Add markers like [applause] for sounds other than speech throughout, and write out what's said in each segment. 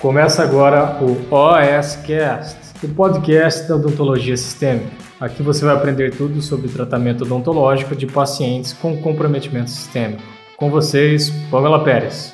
Começa agora o OSCast, o podcast da odontologia sistêmica. Aqui você vai aprender tudo sobre tratamento odontológico de pacientes com comprometimento sistêmico. Com vocês, Pamela Pérez.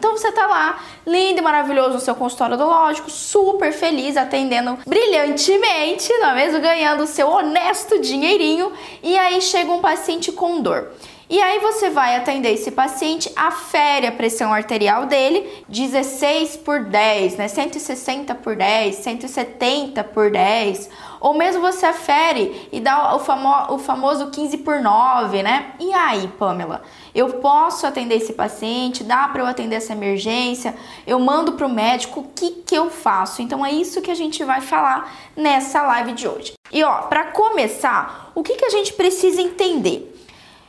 Então você tá lá, lindo e maravilhoso no seu consultório odontológico, super feliz, atendendo brilhantemente, não é mesmo? Ganhando o seu honesto dinheirinho. E aí chega um paciente com dor. E aí você vai atender esse paciente, afere a pressão arterial dele, 16 por 10, né? 160 por 10, 170 por 10. Ou mesmo você afere e dá o, famo o famoso 15 por 9, né? E aí, Pamela? Eu posso atender esse paciente? Dá para eu atender essa emergência? Eu mando para o médico? O que, que eu faço? Então é isso que a gente vai falar nessa live de hoje. E ó, para começar, o que, que a gente precisa entender?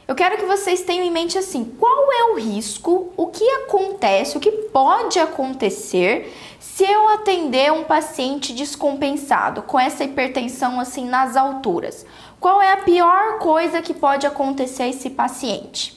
Eu quero que vocês tenham em mente assim: qual é o risco, o que acontece, o que pode acontecer se eu atender um paciente descompensado com essa hipertensão assim nas alturas? Qual é a pior coisa que pode acontecer a esse paciente?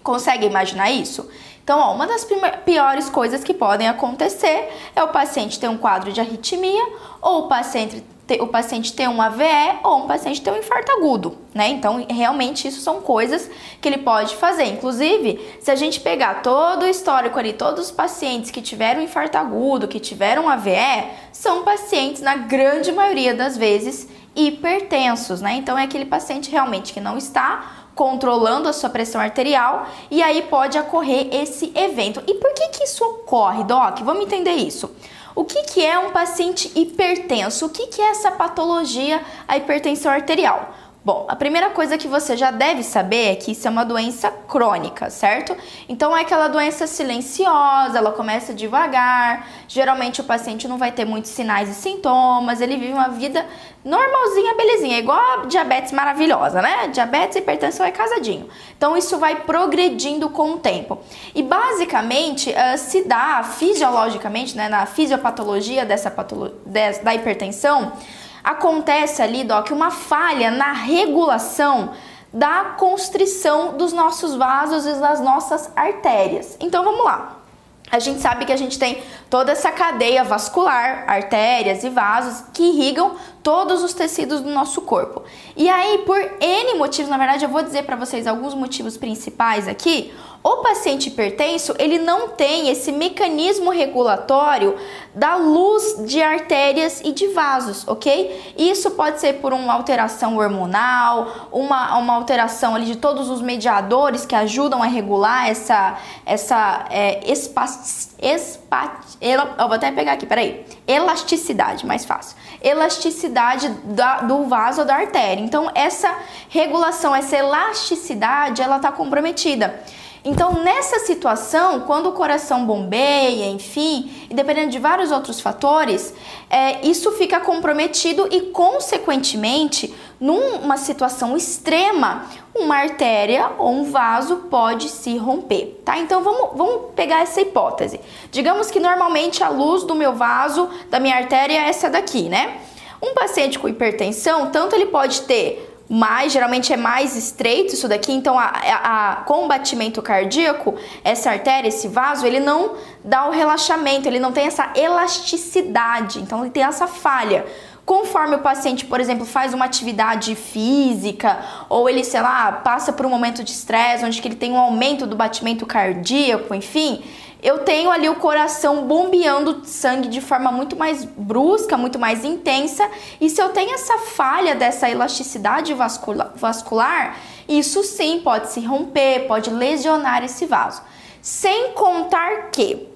Consegue imaginar isso? Então, ó, uma das piores coisas que podem acontecer é o paciente ter um quadro de arritmia ou o paciente o paciente ter um AVE ou um paciente ter um infarto agudo, né? Então, realmente, isso são coisas que ele pode fazer. Inclusive, se a gente pegar todo o histórico ali, todos os pacientes que tiveram infarto agudo, que tiveram AVE, são pacientes, na grande maioria das vezes, hipertensos, né? Então, é aquele paciente realmente que não está controlando a sua pressão arterial e aí pode ocorrer esse evento. E por que que isso ocorre, Doc? Vamos entender isso. O que, que é um paciente hipertenso? O que, que é essa patologia, a hipertensão arterial? Bom, a primeira coisa que você já deve saber é que isso é uma doença crônica, certo? Então é aquela doença silenciosa, ela começa devagar. Geralmente o paciente não vai ter muitos sinais e sintomas, ele vive uma vida normalzinha, belezinha, igual a diabetes maravilhosa, né? Diabetes e hipertensão é casadinho. Então isso vai progredindo com o tempo. E basicamente uh, se dá fisiologicamente, né, na fisiopatologia dessa patolo da hipertensão, acontece ali, Doc, uma falha na regulação da constrição dos nossos vasos e das nossas artérias. Então vamos lá. A gente sabe que a gente tem toda essa cadeia vascular, artérias e vasos que irrigam todos os tecidos do nosso corpo. E aí, por N motivos, na verdade, eu vou dizer para vocês alguns motivos principais aqui. O paciente hipertenso, ele não tem esse mecanismo regulatório da luz de artérias e de vasos, ok? Isso pode ser por uma alteração hormonal, uma, uma alteração ali de todos os mediadores que ajudam a regular essa, essa é, espaço, espaço, eu vou até pegar aqui, peraí, elasticidade, mais fácil, elasticidade da, do vaso ou da artéria. Então, essa regulação, essa elasticidade, ela está comprometida. Então, nessa situação, quando o coração bombeia, enfim, e dependendo de vários outros fatores, é, isso fica comprometido e, consequentemente, numa situação extrema, uma artéria ou um vaso pode se romper, tá? Então vamos, vamos pegar essa hipótese. Digamos que normalmente a luz do meu vaso, da minha artéria, é essa daqui, né? Um paciente com hipertensão, tanto ele pode ter mais, geralmente é mais estreito isso daqui, então a, a, a, com o batimento cardíaco, essa artéria, esse vaso, ele não dá o relaxamento, ele não tem essa elasticidade, então ele tem essa falha. Conforme o paciente, por exemplo, faz uma atividade física ou ele, sei lá, passa por um momento de estresse, onde que ele tem um aumento do batimento cardíaco, enfim, eu tenho ali o coração bombeando sangue de forma muito mais brusca, muito mais intensa. E se eu tenho essa falha dessa elasticidade vascular, vascular isso sim pode se romper, pode lesionar esse vaso. Sem contar que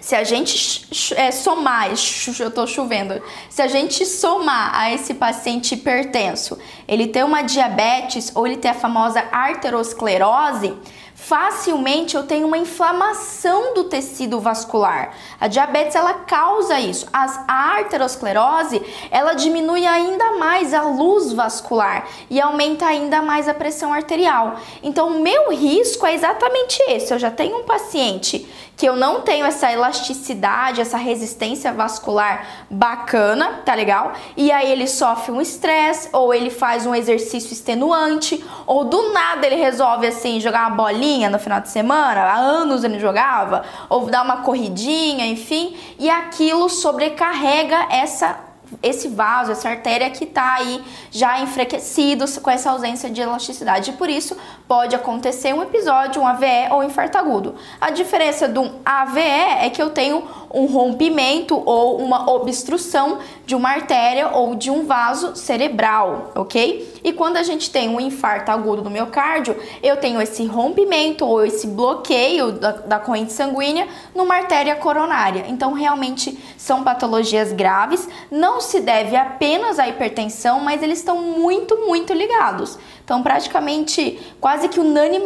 se a gente é, somar, eu tô chovendo, se a gente somar a esse paciente hipertenso, ele ter uma diabetes ou ele ter a famosa arteriosclerose, facilmente eu tenho uma inflamação do tecido vascular. A diabetes ela causa isso. As, a arteriosclerose ela diminui ainda mais a luz vascular e aumenta ainda mais a pressão arterial. Então o meu risco é exatamente esse. Eu já tenho um paciente que eu não tenho essa elasticidade, essa resistência vascular bacana, tá legal? E aí ele sofre um estresse, ou ele faz um exercício extenuante, ou do nada ele resolve assim jogar uma bolinha bolinha no final de semana, há anos ele jogava, ou dar uma corridinha, enfim, e aquilo sobrecarrega essa esse vaso, essa artéria que está aí já enfraquecido com essa ausência de elasticidade. E por isso pode acontecer um episódio, um AVE ou infarto agudo. A diferença de um AVE é que eu tenho um rompimento ou uma obstrução de uma artéria ou de um vaso cerebral, ok? E quando a gente tem um infarto agudo do miocárdio, eu tenho esse rompimento ou esse bloqueio da, da corrente sanguínea numa artéria coronária. Então, realmente são patologias graves, não se deve apenas à hipertensão, mas eles estão muito, muito ligados. Então, praticamente, quase que unânime,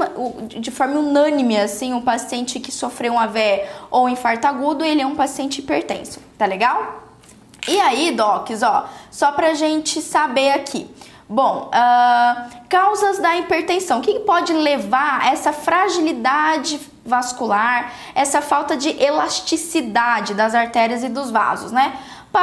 de forma unânime, assim, o paciente que sofreu um AVE ou um infarto agudo, ele é um paciente hipertenso, tá legal? E aí, docs, ó, só pra gente saber aqui. Bom, uh, causas da hipertensão. O que pode levar a essa fragilidade vascular, essa falta de elasticidade das artérias e dos vasos, né?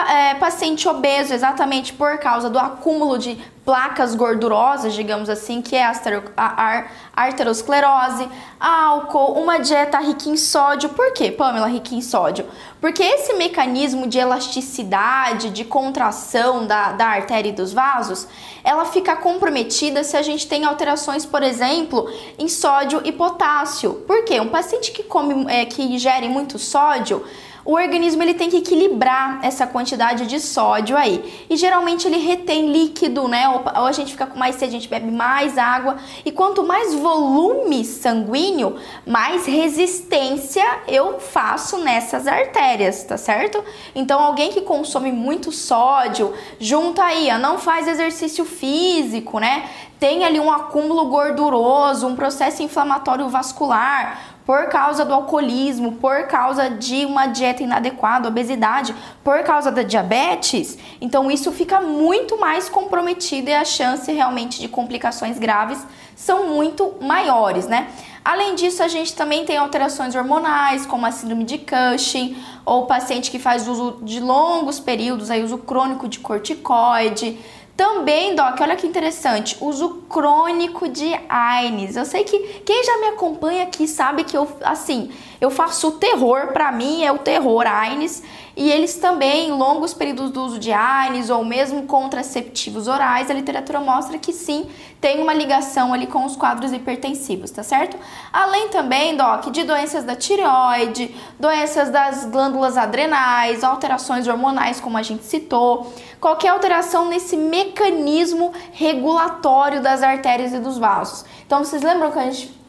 É, paciente obeso, exatamente por causa do acúmulo de placas gordurosas, digamos assim, que é a arteriosclerose, álcool, uma dieta rica em sódio. Por quê, Pamela, rica em sódio? Porque esse mecanismo de elasticidade, de contração da, da artéria e dos vasos, ela fica comprometida se a gente tem alterações, por exemplo, em sódio e potássio. Por quê? Um paciente que come, é, que ingere muito sódio, o organismo ele tem que equilibrar essa quantidade de sódio aí. E geralmente ele retém líquido, né? Ou, a gente fica com mais sede, a gente bebe mais água. E quanto mais volume sanguíneo, mais resistência eu faço nessas artérias, tá certo? Então alguém que consome muito sódio, junta aí, ó, não faz exercício físico, né? Tem ali um acúmulo gorduroso, um processo inflamatório vascular, por causa do alcoolismo, por causa de uma dieta inadequada, obesidade, por causa da diabetes, então isso fica muito mais comprometido e a chance realmente de complicações graves são muito maiores, né? Além disso, a gente também tem alterações hormonais, como a síndrome de Cushing, ou paciente que faz uso de longos períodos, aí uso crônico de corticoide, também, Doc, olha que interessante, uso crônico de AINES. Eu sei que quem já me acompanha aqui sabe que eu, assim, eu faço o terror, para mim é o terror AINES. E eles também, longos períodos do uso de AINES ou mesmo contraceptivos orais, a literatura mostra que sim, tem uma ligação ali com os quadros hipertensivos, tá certo? Além também, Doc, de doenças da tireoide, doenças das glândulas adrenais, alterações hormonais, como a gente citou qualquer alteração nesse mecanismo regulatório das artérias e dos vasos. Então, vocês lembram que a gente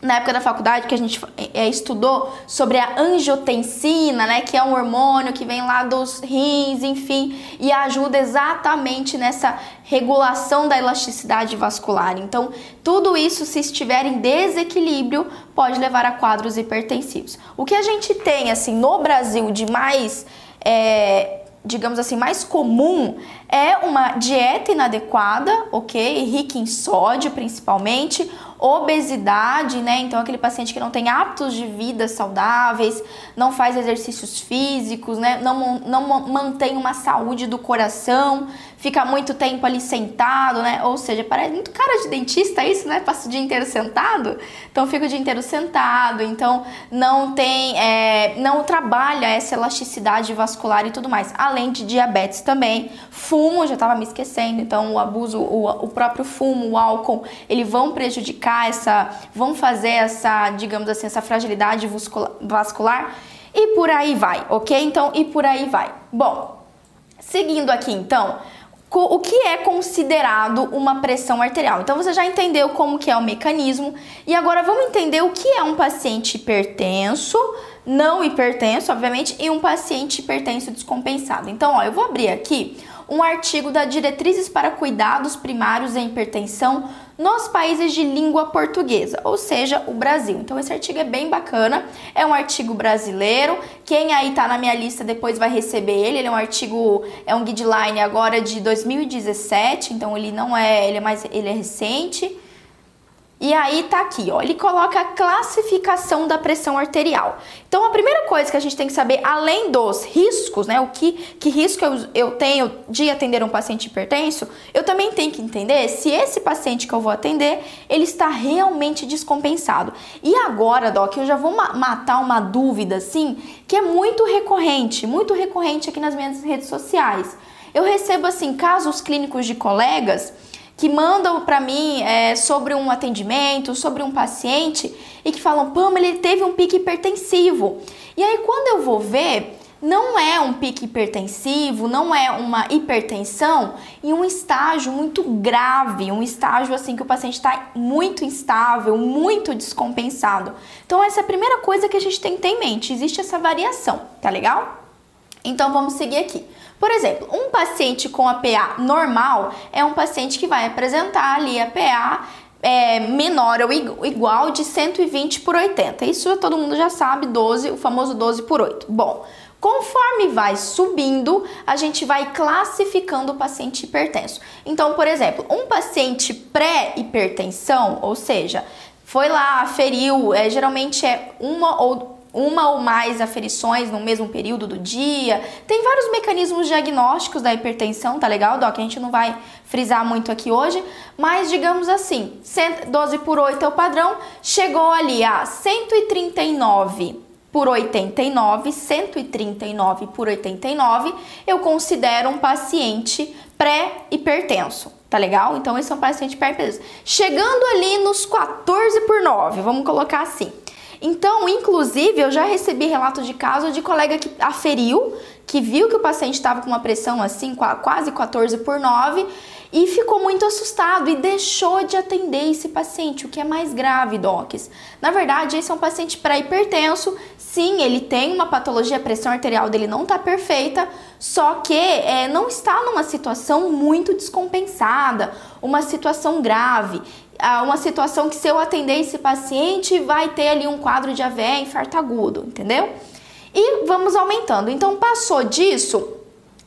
na época da faculdade que a gente é, estudou sobre a angiotensina, né, que é um hormônio que vem lá dos rins, enfim, e ajuda exatamente nessa regulação da elasticidade vascular. Então, tudo isso, se estiver em desequilíbrio, pode levar a quadros hipertensivos. O que a gente tem, assim, no Brasil de mais é, digamos assim, mais comum é uma dieta inadequada, ok? Rica em sódio, principalmente, obesidade, né? Então, aquele paciente que não tem hábitos de vida saudáveis, não faz exercícios físicos, né? Não, não mantém uma saúde do coração, fica muito tempo ali sentado, né? Ou seja, parece muito cara de dentista isso, né? Passa o dia inteiro sentado, então fica o dia inteiro sentado, então não tem, é, não trabalha essa elasticidade vascular e tudo mais, além de diabetes também, fumo, já tava me esquecendo, então o abuso, o, o próprio fumo, o álcool, eles vão prejudicar essa, vão fazer essa, digamos assim, essa fragilidade vascular e por aí vai, ok? Então, e por aí vai. Bom, seguindo aqui então, o que é considerado uma pressão arterial. Então você já entendeu como que é o mecanismo e agora vamos entender o que é um paciente hipertenso, não hipertenso, obviamente, e um paciente hipertenso descompensado. Então, ó, eu vou abrir aqui um artigo da Diretrizes para Cuidados Primários em Hipertensão nos países de língua portuguesa, ou seja, o Brasil. Então esse artigo é bem bacana, é um artigo brasileiro. Quem aí tá na minha lista depois vai receber ele. Ele é um artigo, é um guideline agora de 2017, então ele não é, ele é mais, ele é recente. E aí tá aqui, ó, ele coloca a classificação da pressão arterial. Então a primeira coisa que a gente tem que saber, além dos riscos, né, o que, que risco eu, eu tenho de atender um paciente hipertenso, eu também tenho que entender se esse paciente que eu vou atender, ele está realmente descompensado. E agora, Doc, eu já vou ma matar uma dúvida, assim, que é muito recorrente, muito recorrente aqui nas minhas redes sociais. Eu recebo, assim, casos clínicos de colegas que mandam para mim é, sobre um atendimento, sobre um paciente e que falam, Pamela, ele teve um pique hipertensivo. E aí quando eu vou ver, não é um pique hipertensivo, não é uma hipertensão em um estágio muito grave, um estágio assim que o paciente está muito instável, muito descompensado. Então essa é a primeira coisa que a gente tem que ter em mente, existe essa variação, tá legal? Então vamos seguir aqui. Por exemplo, um paciente com a PA normal é um paciente que vai apresentar ali a PA é, menor ou igual de 120 por 80. Isso todo mundo já sabe, 12, o famoso 12 por 8. Bom, conforme vai subindo, a gente vai classificando o paciente hipertenso. Então, por exemplo, um paciente pré-hipertensão, ou seja, foi lá, aferiu, é, geralmente é uma ou uma ou mais aferições no mesmo período do dia. Tem vários mecanismos diagnósticos da hipertensão, tá legal, Doc? A gente não vai frisar muito aqui hoje, mas digamos assim, 12 por 8 é o padrão, chegou ali a 139 por 89, 139 por 89, eu considero um paciente pré-hipertenso, tá legal? Então esse é um paciente pré-hipertenso. Chegando ali nos 14 por 9, vamos colocar assim. Então, inclusive, eu já recebi relatos de casos de colega que aferiu, que viu que o paciente estava com uma pressão assim, quase 14 por 9, e ficou muito assustado e deixou de atender esse paciente, o que é mais grave, docs. Na verdade, esse é um paciente pré-hipertenso. Sim, ele tem uma patologia, a pressão arterial dele não está perfeita, só que é, não está numa situação muito descompensada, uma situação grave uma situação que se eu atender esse paciente vai ter ali um quadro de AVE infarto agudo, entendeu? E vamos aumentando. Então passou disso,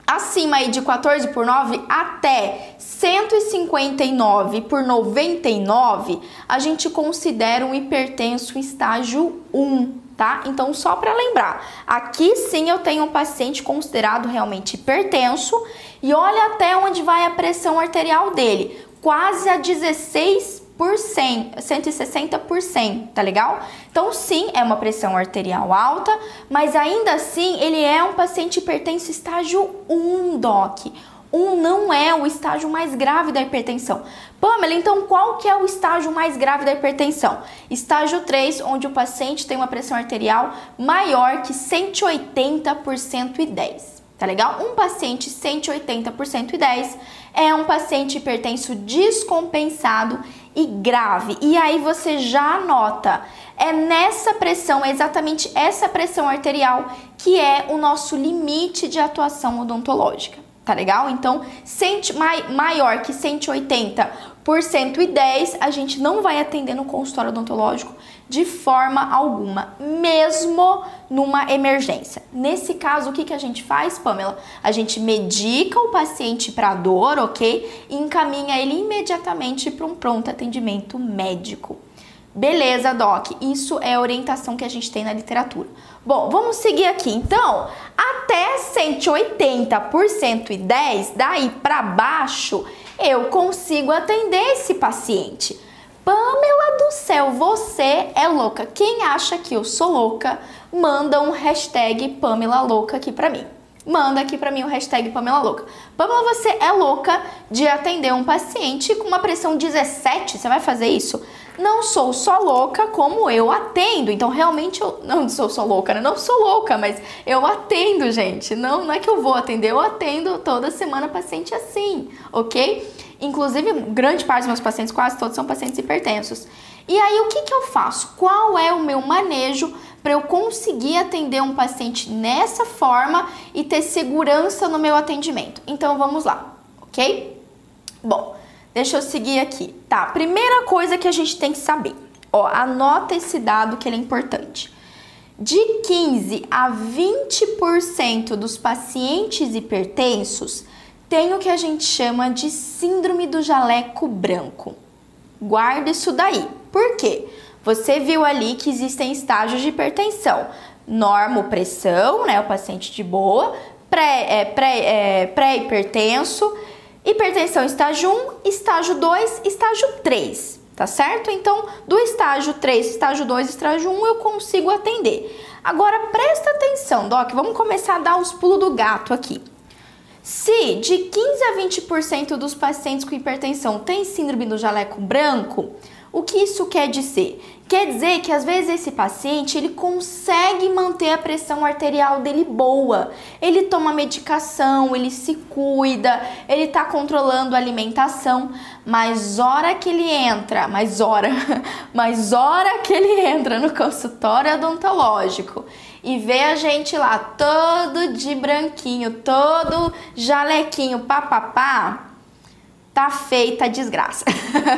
acima aí de 14 por 9 até 159 por 99, a gente considera um hipertenso estágio 1, tá? Então só para lembrar, aqui sim eu tenho um paciente considerado realmente hipertenso e olha até onde vai a pressão arterial dele, quase a 16 por 100, 160 por 100, tá legal? Então, sim, é uma pressão arterial alta, mas ainda assim ele é um paciente hipertenso estágio 1, doc. 1 não é o estágio mais grave da hipertensão. Pamela, então qual que é o estágio mais grave da hipertensão? Estágio 3, onde o paciente tem uma pressão arterial maior que 180 por 110. Tá legal? Um paciente 180 por 110 é um paciente hipertenso descompensado e grave. E aí você já anota, é nessa pressão, é exatamente essa pressão arterial que é o nosso limite de atuação odontológica. Tá legal? Então, maior que 180 por 110, a gente não vai atender no consultório odontológico de forma alguma, mesmo numa emergência. Nesse caso, o que, que a gente faz, Pamela? A gente medica o paciente para dor, ok? E encaminha ele imediatamente para um pronto atendimento médico. Beleza, Doc, isso é a orientação que a gente tem na literatura. Bom, vamos seguir aqui. Então, até 180 por 110, daí para baixo, eu consigo atender esse paciente. Pamela do céu, você é louca. Quem acha que eu sou louca, manda um hashtag Pamela louca aqui pra mim. Manda aqui pra mim o hashtag Pamela louca. Pamela, você é louca de atender um paciente com uma pressão 17? Você vai fazer isso? Não sou só louca como eu atendo. Então, realmente, eu não sou só louca, né? Não sou louca, mas eu atendo, gente. Não, não é que eu vou atender, eu atendo toda semana paciente assim, ok? Inclusive, grande parte dos meus pacientes, quase todos, são pacientes hipertensos. E aí, o que, que eu faço? Qual é o meu manejo para eu conseguir atender um paciente nessa forma e ter segurança no meu atendimento? Então, vamos lá, ok? Bom, deixa eu seguir aqui. Tá, primeira coisa que a gente tem que saber. Ó, anota esse dado que ele é importante. De 15 a 20% dos pacientes hipertensos tem o que a gente chama de síndrome do jaleco branco. Guarda isso daí. Por quê? Você viu ali que existem estágios de hipertensão. Normopressão, né? O paciente de boa, pré, é, pré, é, pré-hipertenso, hipertensão estágio 1, estágio 2, estágio 3, tá certo? Então, do estágio 3, estágio 2, estágio 1 eu consigo atender. Agora presta atenção, Doc, vamos começar a dar os pulos do gato aqui. Se de 15 a 20% dos pacientes com hipertensão têm síndrome do jaleco branco, o que isso quer dizer? Quer dizer que às vezes esse paciente ele consegue manter a pressão arterial dele boa. Ele toma medicação, ele se cuida, ele está controlando a alimentação, mas hora que ele entra, mais hora, [laughs] mas hora que ele entra no consultório odontológico e vê a gente lá todo de branquinho, todo jalequinho, papapá, tá feita a desgraça.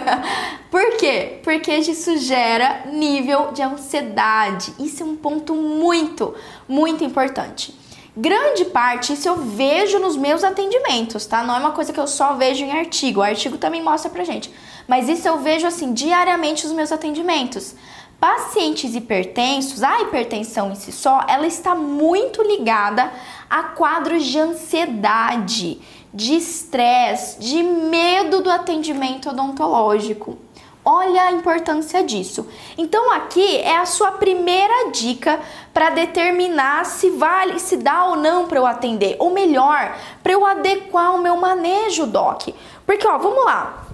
[laughs] Por quê? Porque isso gera nível de ansiedade. Isso é um ponto muito, muito importante. Grande parte isso eu vejo nos meus atendimentos, tá? Não é uma coisa que eu só vejo em artigo. O artigo também mostra pra gente. Mas isso eu vejo assim diariamente nos meus atendimentos. Pacientes hipertensos, a hipertensão em si só, ela está muito ligada a quadros de ansiedade de estresse, de medo do atendimento odontológico. Olha a importância disso. Então aqui é a sua primeira dica para determinar se vale, se dá ou não para eu atender, ou melhor, para eu adequar o meu manejo, doc. Porque ó, vamos lá.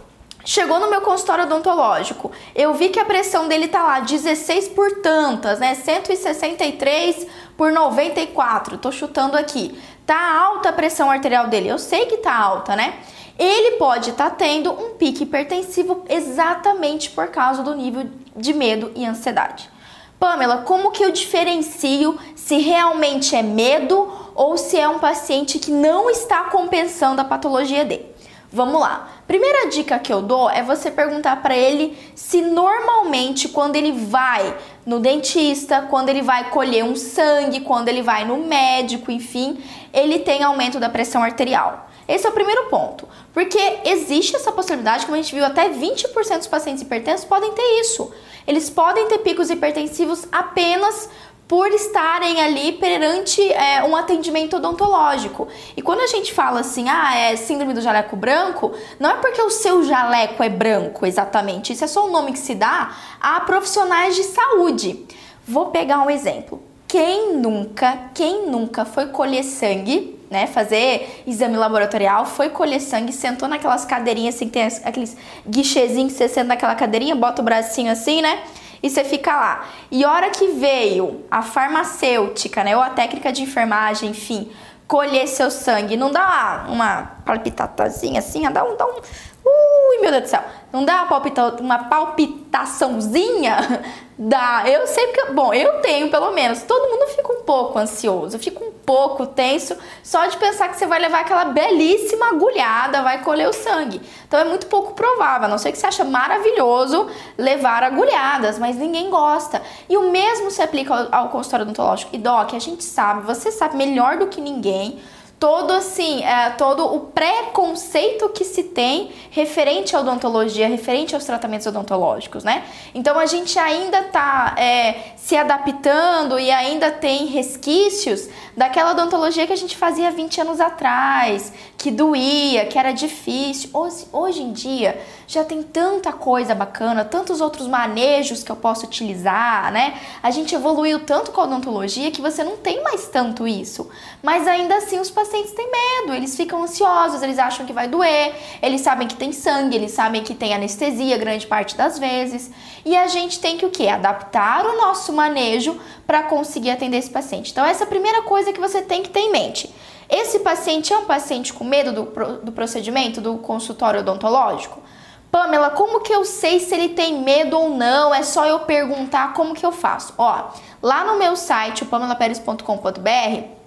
Chegou no meu consultório odontológico, eu vi que a pressão dele tá lá 16 por tantas, né? 163 por 94, tô chutando aqui. Tá alta a pressão arterial dele, eu sei que tá alta, né? Ele pode estar tá tendo um pique hipertensivo exatamente por causa do nível de medo e ansiedade. Pamela, como que eu diferencio se realmente é medo ou se é um paciente que não está compensando a patologia dele? Vamos lá. Primeira dica que eu dou é você perguntar para ele se normalmente quando ele vai no dentista, quando ele vai colher um sangue, quando ele vai no médico, enfim, ele tem aumento da pressão arterial. Esse é o primeiro ponto, porque existe essa possibilidade, como a gente viu, até 20% dos pacientes hipertensos podem ter isso. Eles podem ter picos hipertensivos apenas por estarem ali perante é, um atendimento odontológico. E quando a gente fala assim, ah, é síndrome do jaleco branco, não é porque o seu jaleco é branco exatamente, isso é só um nome que se dá a profissionais de saúde. Vou pegar um exemplo. Quem nunca, quem nunca foi colher sangue, né, fazer exame laboratorial, foi colher sangue, sentou naquelas cadeirinhas assim, tem aqueles guichezinhos que você senta naquela cadeirinha, bota o bracinho assim, né? E você fica lá. E hora que veio a farmacêutica, né, ou a técnica de enfermagem, enfim, colher seu sangue, não dá uma palpitaçãozinha assim, dá um, dá um, ui, meu Deus do céu, não dá uma, palpita, uma palpitaçãozinha? [laughs] Dá. Eu sei porque, bom, eu tenho pelo menos. Todo mundo fica um pouco ansioso, fica um pouco tenso só de pensar que você vai levar aquela belíssima agulhada, vai colher o sangue. Então é muito pouco provável, a não ser que você acha maravilhoso levar agulhadas, mas ninguém gosta. E o mesmo se aplica ao, ao consultório odontológico. E Doc, a gente sabe, você sabe melhor do que ninguém todo assim, é, todo o preconceito que se tem referente à odontologia, referente aos tratamentos odontológicos, né? Então a gente ainda está é, se adaptando e ainda tem resquícios daquela odontologia que a gente fazia 20 anos atrás, que doía, que era difícil. Hoje, hoje em dia já tem tanta coisa bacana, tantos outros manejos que eu posso utilizar, né? A gente evoluiu tanto com a odontologia que você não tem mais tanto isso. Mas ainda assim os pacientes têm medo, eles ficam ansiosos, eles acham que vai doer, eles sabem que tem sangue, eles sabem que tem anestesia grande parte das vezes. E a gente tem que o quê? Adaptar o nosso manejo para conseguir atender esse paciente. Então essa é a primeira coisa que você tem que ter em mente. Esse paciente é um paciente com medo do, do procedimento, do consultório odontológico? Pamela, como que eu sei se ele tem medo ou não? É só eu perguntar como que eu faço. Ó, lá no meu site, pamelaperes.com.br,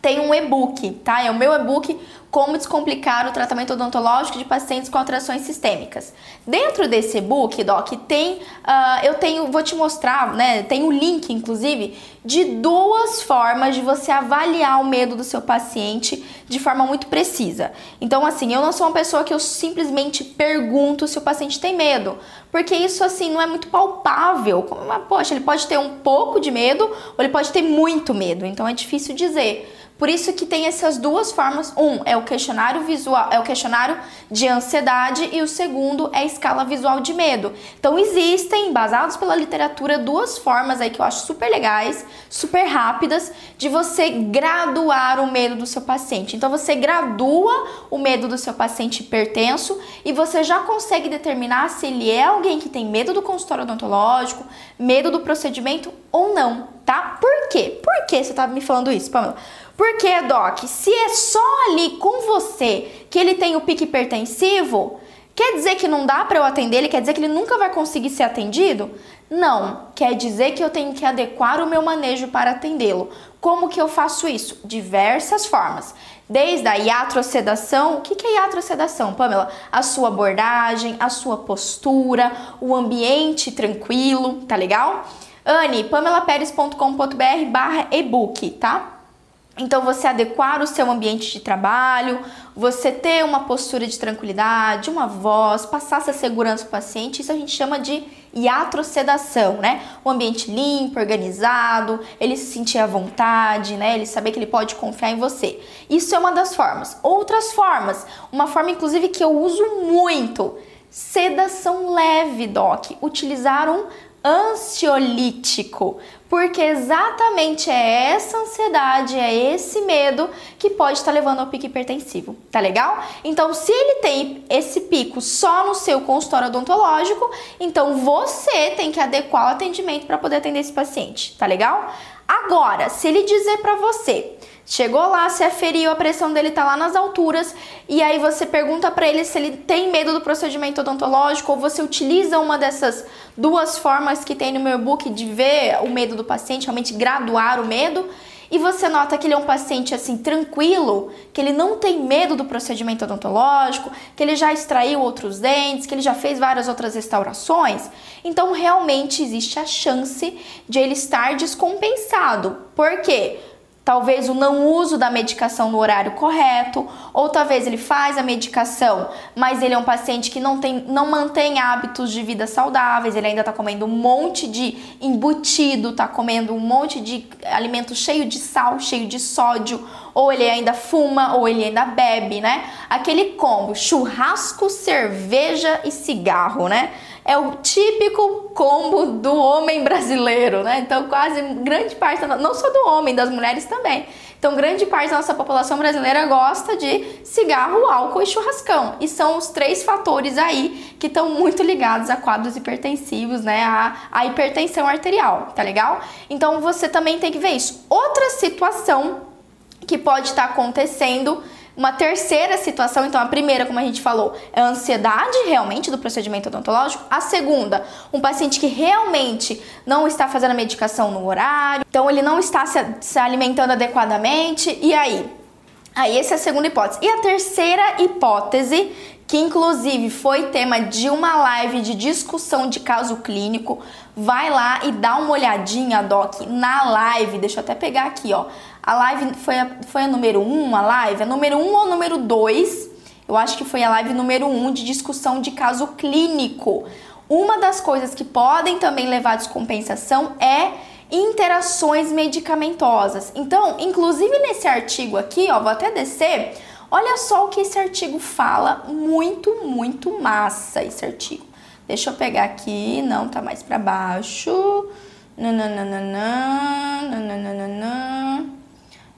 tem um e-book, tá? É o meu e-book como descomplicar o tratamento odontológico de pacientes com alterações sistêmicas. Dentro desse e-book, Doc, tem, uh, eu tenho, vou te mostrar, né? Tem um link, inclusive, de duas formas de você avaliar o medo do seu paciente de forma muito precisa. Então, assim, eu não sou uma pessoa que eu simplesmente pergunto se o paciente tem medo, porque isso, assim, não é muito palpável. Como, poxa, ele pode ter um pouco de medo ou ele pode ter muito medo, então é difícil dizer. Por isso que tem essas duas formas. Um é o questionário visual, é o questionário de ansiedade e o segundo é a escala visual de medo. Então existem, basados pela literatura, duas formas aí que eu acho super legais, super rápidas de você graduar o medo do seu paciente. Então você gradua o medo do seu paciente hipertenso e você já consegue determinar se ele é alguém que tem medo do consultório odontológico, medo do procedimento ou não, tá? Por quê? Por que você tá me falando isso, Pamela? Porque, Doc, se é só ali com você que ele tem o pique hipertensivo, quer dizer que não dá para eu atender ele? Quer dizer que ele nunca vai conseguir ser atendido? Não, quer dizer que eu tenho que adequar o meu manejo para atendê-lo. Como que eu faço isso? Diversas formas. Desde a iatrosedação, o que é iatrosedação, Pamela? A sua abordagem, a sua postura, o ambiente tranquilo, tá legal? Anne, pamelaperes.com.br barra ebook, tá? Então, você adequar o seu ambiente de trabalho, você ter uma postura de tranquilidade, uma voz, passar essa segurança para o paciente, isso a gente chama de iatrosedação, né? O ambiente limpo, organizado, ele se sentir à vontade, né? Ele saber que ele pode confiar em você. Isso é uma das formas. Outras formas, uma forma inclusive que eu uso muito, sedação leve, doc. Utilizar um ansiolítico, porque exatamente é essa ansiedade, é esse medo que pode estar levando ao pico hipertensivo, tá legal? Então, se ele tem esse pico só no seu consultório odontológico, então você tem que adequar o atendimento para poder atender esse paciente, tá legal? Agora, se ele dizer para você, Chegou lá, se aferiu, a pressão dele tá lá nas alturas, e aí você pergunta para ele se ele tem medo do procedimento odontológico ou você utiliza uma dessas duas formas que tem no meu e-book de ver o medo do paciente, realmente graduar o medo. E você nota que ele é um paciente assim tranquilo, que ele não tem medo do procedimento odontológico, que ele já extraiu outros dentes, que ele já fez várias outras restaurações. Então realmente existe a chance de ele estar descompensado. Por quê? Talvez o não uso da medicação no horário correto, ou talvez ele faz a medicação, mas ele é um paciente que não, tem, não mantém hábitos de vida saudáveis, ele ainda está comendo um monte de embutido, está comendo um monte de alimento cheio de sal, cheio de sódio, ou ele ainda fuma, ou ele ainda bebe, né? Aquele combo churrasco, cerveja e cigarro, né? É o típico combo do homem brasileiro, né? Então, quase grande parte, não só do homem, das mulheres também. Então, grande parte da nossa população brasileira gosta de cigarro, álcool e churrascão. E são os três fatores aí que estão muito ligados a quadros hipertensivos, né? A, a hipertensão arterial, tá legal? Então, você também tem que ver isso. Outra situação que pode estar acontecendo uma terceira situação, então a primeira, como a gente falou, é a ansiedade realmente do procedimento odontológico. A segunda, um paciente que realmente não está fazendo a medicação no horário, então ele não está se, alimentando adequadamente. E aí? Aí essa é a segunda hipótese. E a terceira hipótese, que inclusive foi tema de uma live de discussão de caso clínico, vai lá e dá uma olhadinha, Doc, na live. Deixa eu até pegar aqui, ó. A live foi a, foi a número 1, um, a live? A número 1 um ou número 2? Eu acho que foi a live número 1 um de discussão de caso clínico. Uma das coisas que podem também levar à descompensação é interações medicamentosas. Então, inclusive nesse artigo aqui, ó, vou até descer, olha só o que esse artigo fala, muito, muito massa esse artigo. Deixa eu pegar aqui, não, tá mais para baixo. Nananana, nananana.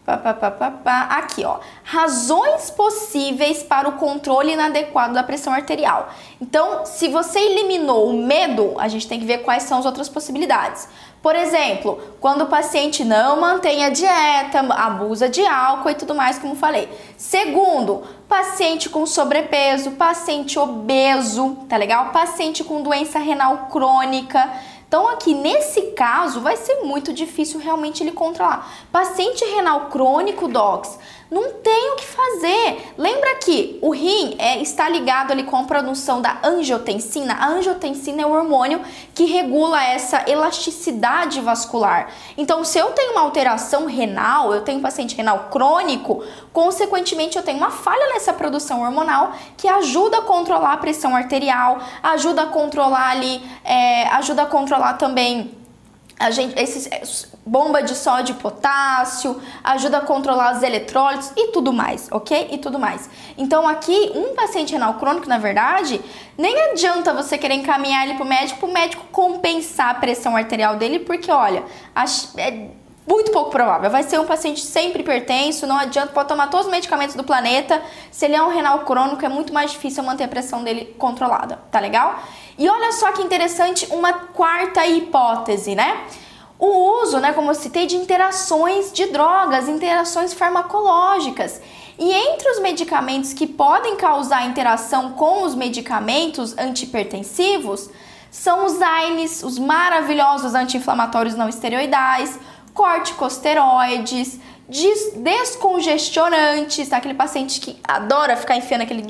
Pá, pá, pá, pá, pá. Aqui, ó. Razões possíveis para o controle inadequado da pressão arterial. Então, se você eliminou o medo, a gente tem que ver quais são as outras possibilidades. Por exemplo, quando o paciente não mantém a dieta, abusa de álcool e tudo mais, como falei. Segundo, paciente com sobrepeso, paciente obeso, tá legal? Paciente com doença renal crônica então, aqui nesse caso, vai ser muito difícil realmente ele controlar. Paciente renal crônico, docs, Não tem o que fazer. Lembra que o rim é, está ligado ali com a produção da angiotensina. A angiotensina é o hormônio que regula essa elasticidade vascular. Então, se eu tenho uma alteração renal, eu tenho um paciente renal crônico, consequentemente eu tenho uma falha nessa produção hormonal que ajuda a controlar a pressão arterial, ajuda a controlar ali, é, ajuda a controlar também a gente, esses, bomba de sódio e potássio, ajuda a controlar os eletrólitos e tudo mais, ok? E tudo mais. Então aqui, um paciente renal crônico, na verdade, nem adianta você querer encaminhar ele para o médico, para o médico compensar a pressão arterial dele, porque olha, é muito pouco provável. Vai ser um paciente sempre hipertenso, não adianta, pode tomar todos os medicamentos do planeta. Se ele é um renal crônico, é muito mais difícil manter a pressão dele controlada, tá legal? E olha só que interessante, uma quarta hipótese, né? O uso, né, como eu citei, de interações de drogas, interações farmacológicas. E entre os medicamentos que podem causar interação com os medicamentos antihipertensivos são os AINES, os maravilhosos anti-inflamatórios não esteroidais, corticosteroides, descongestionantes, tá? aquele paciente que adora ficar enfiando aquele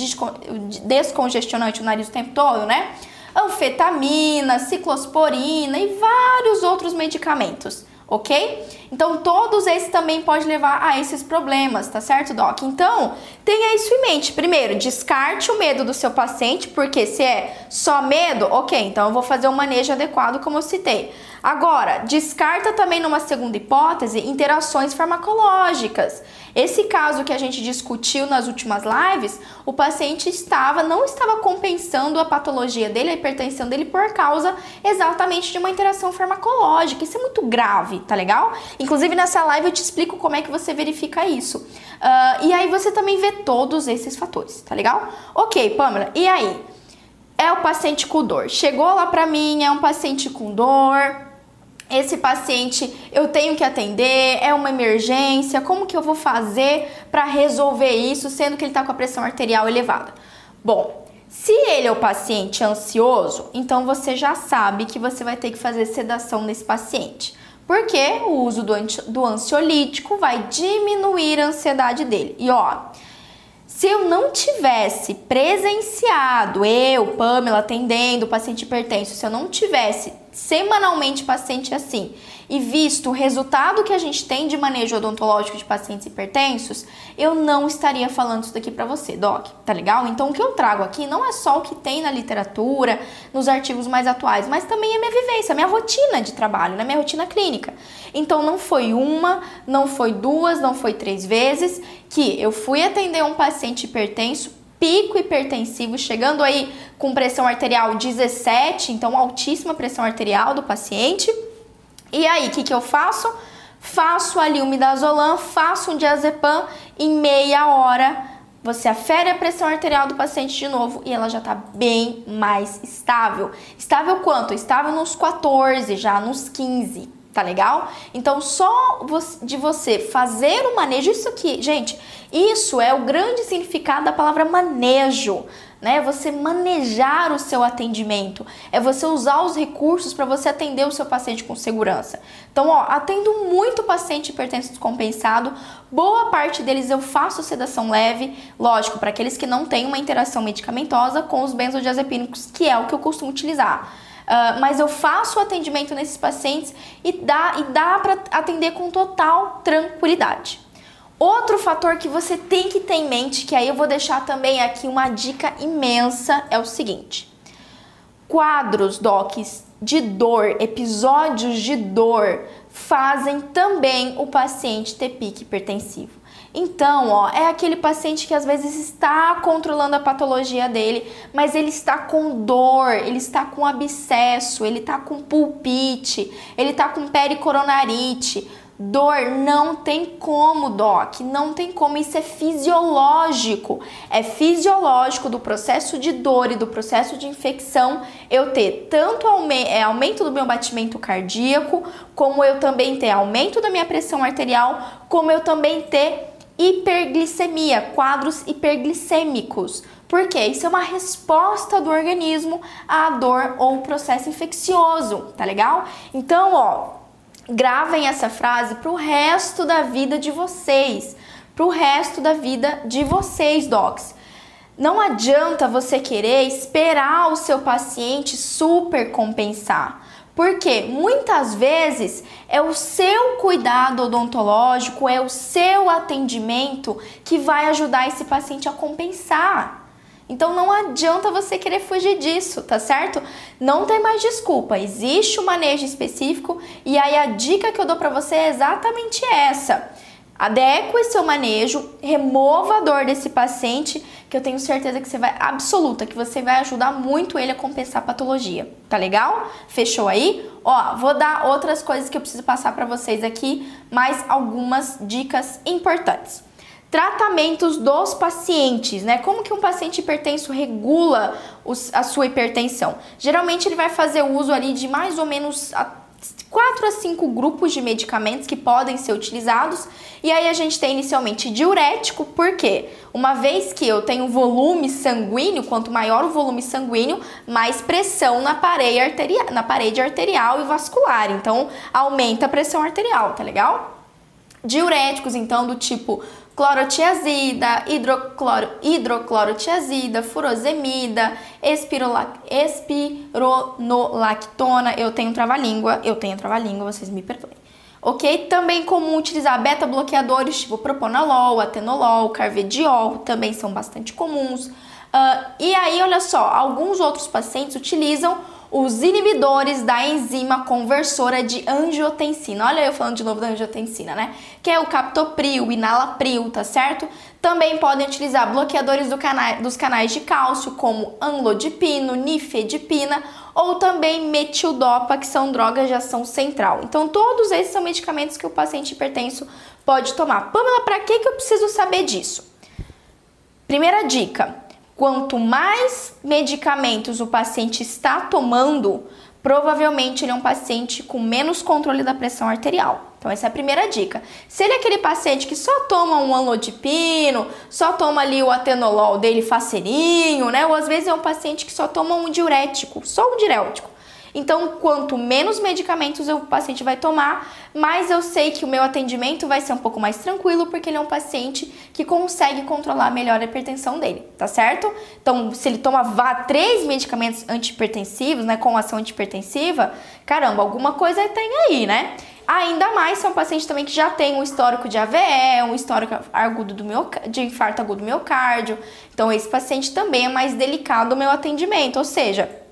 descongestionante no nariz o tempo todo, né? Anfetamina, ciclosporina e vários outros medicamentos ok? Então, todos esses também podem levar a esses problemas, tá certo, Doc? Então, tenha isso em mente. Primeiro, descarte o medo do seu paciente, porque se é só medo, ok, então eu vou fazer um manejo adequado, como eu citei. Agora, descarta também numa segunda hipótese interações farmacológicas. Esse caso que a gente discutiu nas últimas lives, o paciente estava não estava compensando a patologia dele, a hipertensão dele por causa exatamente de uma interação farmacológica. Isso é muito grave, tá legal? Inclusive nessa live eu te explico como é que você verifica isso. Uh, e aí você também vê todos esses fatores, tá legal? Ok, Pamela, e aí? É o paciente com dor. Chegou lá pra mim, é um paciente com dor, esse paciente eu tenho que atender, é uma emergência, como que eu vou fazer para resolver isso, sendo que ele está com a pressão arterial elevada? Bom, se ele é o paciente ansioso, então você já sabe que você vai ter que fazer sedação nesse paciente. Porque o uso do, do ansiolítico vai diminuir a ansiedade dele. E ó, se eu não tivesse presenciado, eu, Pamela, atendendo o paciente hipertenso, se eu não tivesse semanalmente paciente assim e visto o resultado que a gente tem de manejo odontológico de pacientes hipertensos, eu não estaria falando isso daqui para você, doc, tá legal? Então o que eu trago aqui não é só o que tem na literatura, nos artigos mais atuais, mas também a minha vivência, a minha rotina de trabalho, na minha rotina clínica. Então não foi uma, não foi duas, não foi três vezes que eu fui atender um paciente hipertenso, pico hipertensivo, chegando aí com pressão arterial 17, então altíssima pressão arterial do paciente. E aí, o que, que eu faço? Faço ali um midazolam, faço um diazepam em meia hora. Você afere a pressão arterial do paciente de novo e ela já está bem mais estável. Estável quanto? Estável nos 14, já nos 15 tá legal? Então, só de você fazer o manejo, isso aqui, gente, isso é o grande significado da palavra manejo, né? Você manejar o seu atendimento, é você usar os recursos para você atender o seu paciente com segurança. Então, ó, atendo muito paciente hipertenso descompensado, boa parte deles eu faço sedação leve, lógico, para aqueles que não têm uma interação medicamentosa com os benzodiazepínicos, que é o que eu costumo utilizar. Uh, mas eu faço o atendimento nesses pacientes e dá, e dá para atender com total tranquilidade. Outro fator que você tem que ter em mente, que aí eu vou deixar também aqui uma dica imensa, é o seguinte: quadros, docs, de dor, episódios de dor, fazem também o paciente ter pique hipertensivo. Então, ó, é aquele paciente que às vezes está controlando a patologia dele, mas ele está com dor, ele está com abscesso, ele está com pulpite, ele está com pericoronarite. Dor não tem como, doc, não tem como, isso é fisiológico. É fisiológico do processo de dor e do processo de infecção eu ter tanto é, aumento do meu batimento cardíaco, como eu também ter aumento da minha pressão arterial, como eu também ter hiperglicemia, quadros hiperglicêmicos. Porque isso é uma resposta do organismo à dor ou processo infeccioso, tá legal? Então, ó, gravem essa frase para o resto da vida de vocês. para o resto da vida de vocês, docs. Não adianta você querer esperar o seu paciente super compensar. Porque muitas vezes é o seu cuidado odontológico, é o seu atendimento que vai ajudar esse paciente a compensar. Então não adianta você querer fugir disso, tá certo? Não tem mais desculpa, existe um manejo específico e aí a dica que eu dou para você é exatamente essa. Adeque seu manejo, remova a dor desse paciente, que eu tenho certeza que você vai, absoluta, que você vai ajudar muito ele a compensar a patologia. Tá legal? Fechou aí? Ó, vou dar outras coisas que eu preciso passar para vocês aqui, mais algumas dicas importantes. Tratamentos dos pacientes, né? Como que um paciente hipertenso regula os, a sua hipertensão? Geralmente ele vai fazer uso ali de mais ou menos 4 a 5 grupos de medicamentos que podem ser utilizados. E aí a gente tem inicialmente diurético, porque uma vez que eu tenho volume sanguíneo, quanto maior o volume sanguíneo, mais pressão na parede, arterial, na parede arterial e vascular. Então aumenta a pressão arterial, tá legal? Diuréticos, então, do tipo clorotiazida, hidrocloro, hidroclorotiazida, furosemida, espironolactona. Eu tenho trava-língua, eu tenho trava-língua, vocês me perdoem. Ok? Também comum utilizar beta-bloqueadores tipo propanolol, atenolol, carvediol, também são bastante comuns. Uh, e aí, olha só, alguns outros pacientes utilizam os inibidores da enzima conversora de angiotensina. Olha eu falando de novo da angiotensina, né? Que é o captopril, o inalapril, tá certo? Também podem utilizar bloqueadores do cana dos canais de cálcio, como anlodipino, nifedipina ou também metildopa, que são drogas de ação central. Então, todos esses são medicamentos que o paciente hipertenso pode tomar. Pamela, para que, que eu preciso saber disso? Primeira dica: Quanto mais medicamentos o paciente está tomando, provavelmente ele é um paciente com menos controle da pressão arterial. Então essa é a primeira dica. Se ele é aquele paciente que só toma um anlodipino, só toma ali o atenolol dele faceirinho, né? Ou às vezes é um paciente que só toma um diurético, só um diurético. Então, quanto menos medicamentos o paciente vai tomar, mais eu sei que o meu atendimento vai ser um pouco mais tranquilo, porque ele é um paciente que consegue controlar melhor a hipertensão dele, tá certo? Então, se ele toma três medicamentos antihipertensivos, né, com ação antihipertensiva, caramba, alguma coisa tem aí, né? Ainda mais se é um paciente também que já tem um histórico de AVE, um histórico agudo do de infarto agudo do miocárdio. Então, esse paciente também é mais delicado o meu atendimento, ou seja,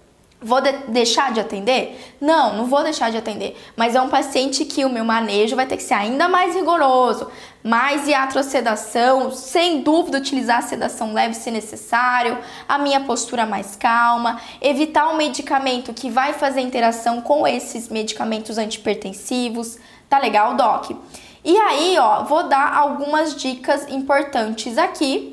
Vou de deixar de atender? Não, não vou deixar de atender. Mas é um paciente que o meu manejo vai ter que ser ainda mais rigoroso. Mais iatrosedação, sem dúvida utilizar a sedação leve se necessário, a minha postura mais calma, evitar um medicamento que vai fazer interação com esses medicamentos antipertensivos. Tá legal, Doc? E aí, ó, vou dar algumas dicas importantes aqui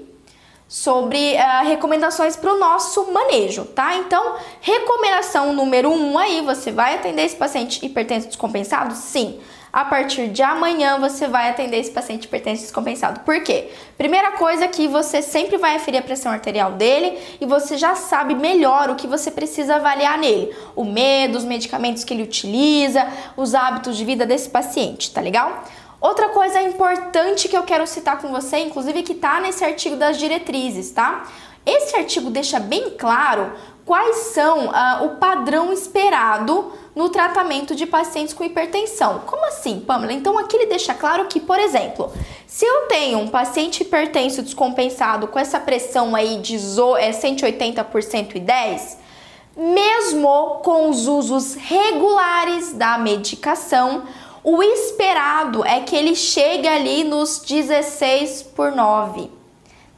sobre uh, recomendações para o nosso manejo, tá? Então, recomendação número um aí, você vai atender esse paciente hipertenso descompensado? Sim. A partir de amanhã você vai atender esse paciente hipertenso descompensado. Por quê? Primeira coisa que você sempre vai aferir a pressão arterial dele e você já sabe melhor o que você precisa avaliar nele. O medo, os medicamentos que ele utiliza, os hábitos de vida desse paciente, tá legal? Outra coisa importante que eu quero citar com você, inclusive que está nesse artigo das diretrizes, tá? Esse artigo deixa bem claro quais são uh, o padrão esperado no tratamento de pacientes com hipertensão. Como assim, Pamela? Então aqui ele deixa claro que, por exemplo, se eu tenho um paciente hipertenso descompensado com essa pressão aí de 180 por 110, mesmo com os usos regulares da medicação, o esperado é que ele chegue ali nos 16 por 9.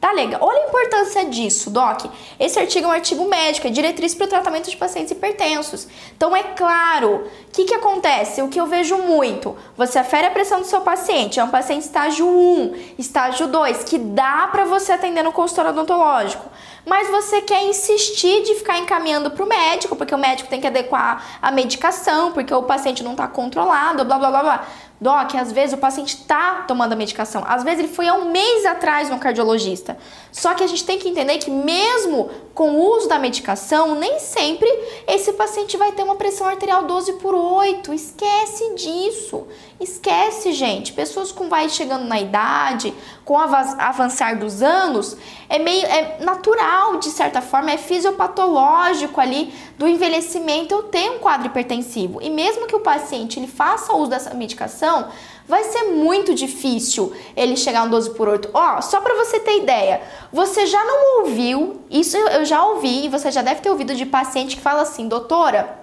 Tá legal. Olha a importância disso, Doc. Esse artigo é um artigo médico, é diretriz para o tratamento de pacientes hipertensos. Então, é claro, o que, que acontece? O que eu vejo muito, você afere a pressão do seu paciente, é um paciente estágio 1, estágio 2, que dá para você atender no consultório odontológico mas você quer insistir de ficar encaminhando para o médico, porque o médico tem que adequar a medicação, porque o paciente não está controlado, blá blá blá blá. Doc, às vezes o paciente está tomando a medicação, às vezes ele foi há um mês atrás no cardiologista. Só que a gente tem que entender que mesmo com o uso da medicação, nem sempre esse paciente vai ter uma pressão arterial 12 por 8. Esquece disso. Esquece, gente. Pessoas com vai chegando na idade, com o avançar dos anos, é meio é natural, de certa forma, é fisiopatológico ali do envelhecimento eu ter um quadro hipertensivo. E mesmo que o paciente ele faça uso dessa medicação, vai ser muito difícil ele chegar no 12 por 8. Ó, oh, só para você ter ideia, você já não ouviu, isso eu já ouvi, e você já deve ter ouvido de paciente que fala assim, doutora,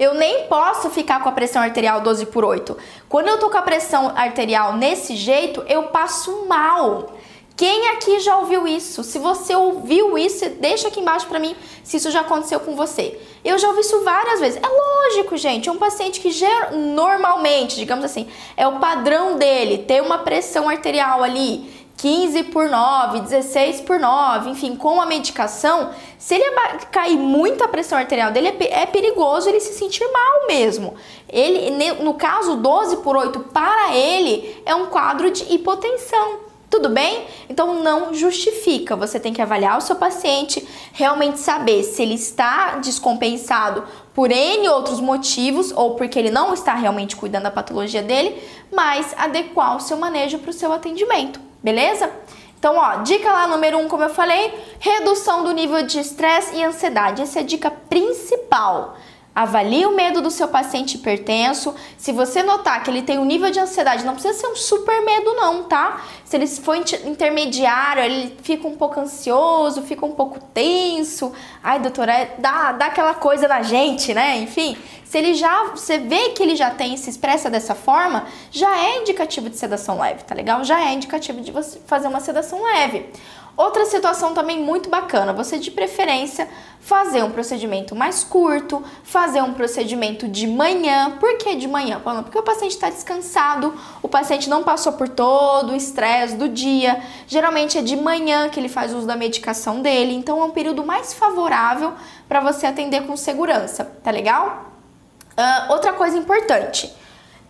eu nem posso ficar com a pressão arterial 12 por 8. Quando eu tô com a pressão arterial nesse jeito, eu passo mal. Quem aqui já ouviu isso? Se você ouviu isso, deixa aqui embaixo para mim se isso já aconteceu com você. Eu já ouvi isso várias vezes. É lógico, gente, é um paciente que normalmente, digamos assim, é o padrão dele ter uma pressão arterial ali 15 por 9, 16 por 9, enfim, com a medicação, se ele cair muito a pressão arterial dele, é, é perigoso ele se sentir mal mesmo. Ele, no caso, 12 por 8 para ele é um quadro de hipotensão. Tudo bem? Então não justifica. Você tem que avaliar o seu paciente, realmente saber se ele está descompensado por N outros motivos ou porque ele não está realmente cuidando da patologia dele, mas adequar o seu manejo para o seu atendimento, beleza? Então, ó, dica lá número um, como eu falei, redução do nível de estresse e ansiedade. Essa é a dica principal. Avalie o medo do seu paciente hipertenso. Se você notar que ele tem um nível de ansiedade, não precisa ser um super medo não, tá? Se ele for intermediário, ele fica um pouco ansioso, fica um pouco tenso. Ai, doutora, é, dá, dá aquela coisa na gente, né? Enfim, se ele já, você vê que ele já tem, se expressa dessa forma, já é indicativo de sedação leve, tá legal? Já é indicativo de você fazer uma sedação leve. Outra situação também muito bacana, você de preferência fazer um procedimento mais curto, fazer um procedimento de manhã. Por que de manhã? Porque o paciente está descansado, o paciente não passou por todo o estresse do dia. Geralmente é de manhã que ele faz uso da medicação dele, então é um período mais favorável para você atender com segurança, tá legal? Uh, outra coisa importante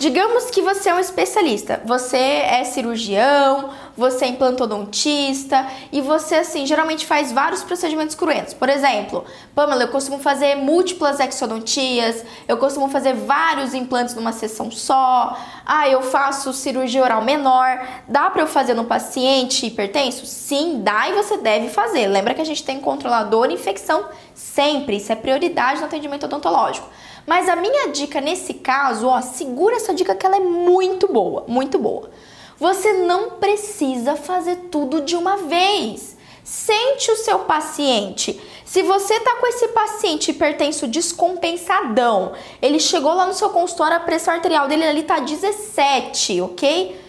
Digamos que você é um especialista, você é cirurgião, você é implantodontista e você, assim, geralmente faz vários procedimentos cruentos. Por exemplo, Pamela, eu costumo fazer múltiplas exodontias, eu costumo fazer vários implantes numa sessão só, ah, eu faço cirurgia oral menor. Dá para eu fazer no paciente hipertenso? Sim, dá e você deve fazer. Lembra que a gente tem controlador infecção sempre, isso é prioridade no atendimento odontológico. Mas a minha dica nesse caso, ó, segura essa dica que ela é muito boa, muito boa. Você não precisa fazer tudo de uma vez. Sente o seu paciente. Se você tá com esse paciente hipertenso descompensadão, ele chegou lá no seu consultório, a pressão arterial dele ali tá 17, ok?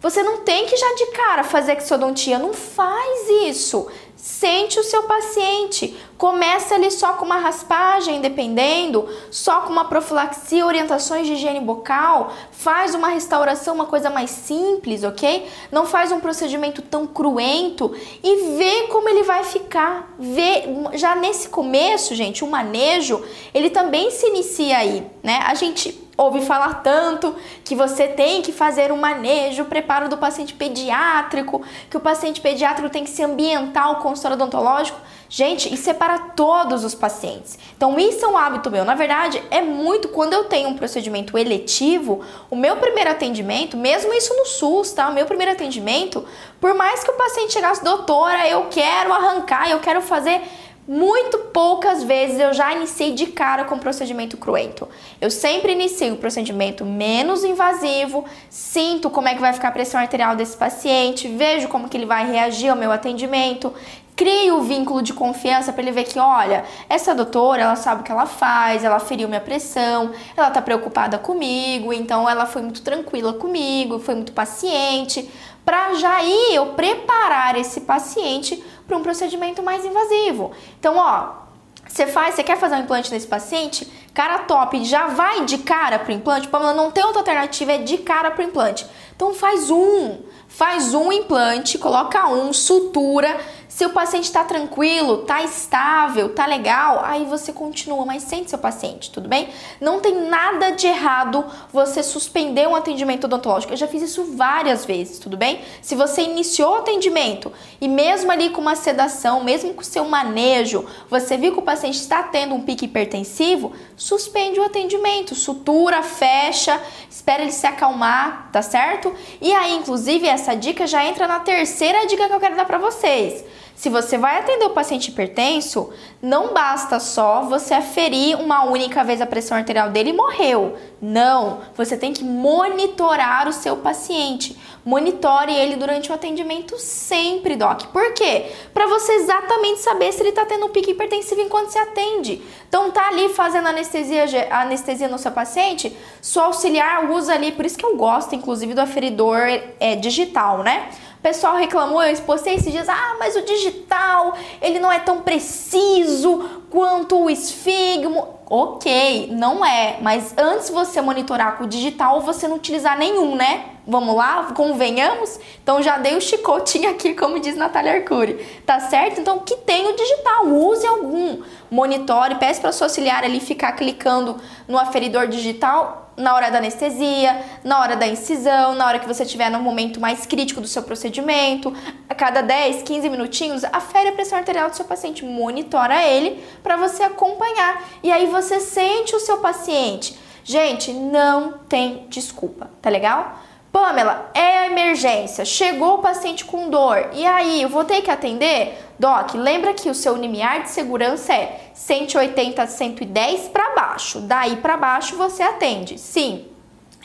Você não tem que já de cara fazer exodontia, não faz isso. Sente o seu paciente. Começa ali só com uma raspagem, dependendo, só com uma profilaxia, orientações de higiene bucal, faz uma restauração, uma coisa mais simples, ok? Não faz um procedimento tão cruento e vê como ele vai ficar. Vê, já nesse começo, gente, o manejo, ele também se inicia aí, né? A gente ouve falar tanto que você tem que fazer um manejo, o preparo do paciente pediátrico, que o paciente pediátrico tem que se ambientar ao consultório odontológico. Gente, isso é para todos os pacientes. Então, isso é um hábito meu. Na verdade, é muito quando eu tenho um procedimento eletivo, o meu primeiro atendimento, mesmo isso no SUS, tá? O meu primeiro atendimento, por mais que o paciente chegasse, doutora, eu quero arrancar, eu quero fazer muito poucas vezes eu já iniciei de cara com procedimento cruento. Eu sempre inicio o procedimento menos invasivo, sinto como é que vai ficar a pressão arterial desse paciente, vejo como que ele vai reagir ao meu atendimento, crio o vínculo de confiança para ele ver que, olha, essa doutora, ela sabe o que ela faz, ela feriu minha pressão, ela tá preocupada comigo, então ela foi muito tranquila comigo, foi muito paciente, para já ir eu preparar esse paciente para um procedimento mais invasivo. Então, ó, você faz, você quer fazer um implante nesse paciente? Cara top, já vai de cara pro implante? Pamela, não tem outra alternativa, é de cara pro implante. Então faz um, faz um implante, coloca um, sutura, Se o paciente está tranquilo, está estável, está legal, aí você continua, mas sente seu paciente, tudo bem? Não tem nada de errado você suspender um atendimento odontológico. Eu já fiz isso várias vezes, tudo bem? Se você iniciou o atendimento e mesmo ali com uma sedação, mesmo com o seu manejo, você viu que o paciente está tendo um pique hipertensivo, suspende o atendimento, sutura, fecha, espera ele se acalmar, tá certo? E aí, inclusive, essa dica já entra na terceira dica que eu quero dar para vocês. Se você vai atender o paciente hipertenso, não basta só você aferir uma única vez a pressão arterial dele e morreu. Não, você tem que monitorar o seu paciente. Monitore ele durante o atendimento sempre, doc. Por quê? Para você exatamente saber se ele está tendo um pico hipertensivo enquanto se atende. Então tá ali fazendo anestesia, anestesia no seu paciente, sua auxiliar usa ali, por isso que eu gosto inclusive do aferidor é, digital, né? O pessoal reclamou, eu postei esses dias, ah, mas o digital, ele não é tão preciso quanto o esfigmo. Ok, não é, mas antes você monitorar com o digital, você não utilizar nenhum, né? Vamos lá, convenhamos? Então já dei o chicotinho aqui, como diz Natália Arcuri, tá certo? Então que tem o digital, use algum. Monitore, peça para sua auxiliar ali ficar clicando no aferidor digital na hora da anestesia, na hora da incisão, na hora que você estiver no momento mais crítico do seu procedimento, a cada 10, 15 minutinhos, afere a pressão arterial do seu paciente, monitora ele para você acompanhar. E aí você sente o seu paciente. Gente, não tem desculpa, tá legal? Pamela, é a emergência, chegou o paciente com dor, e aí, eu vou ter que atender? Doc, lembra que o seu limiar de segurança é 180 a 110 para baixo, daí para baixo você atende, sim.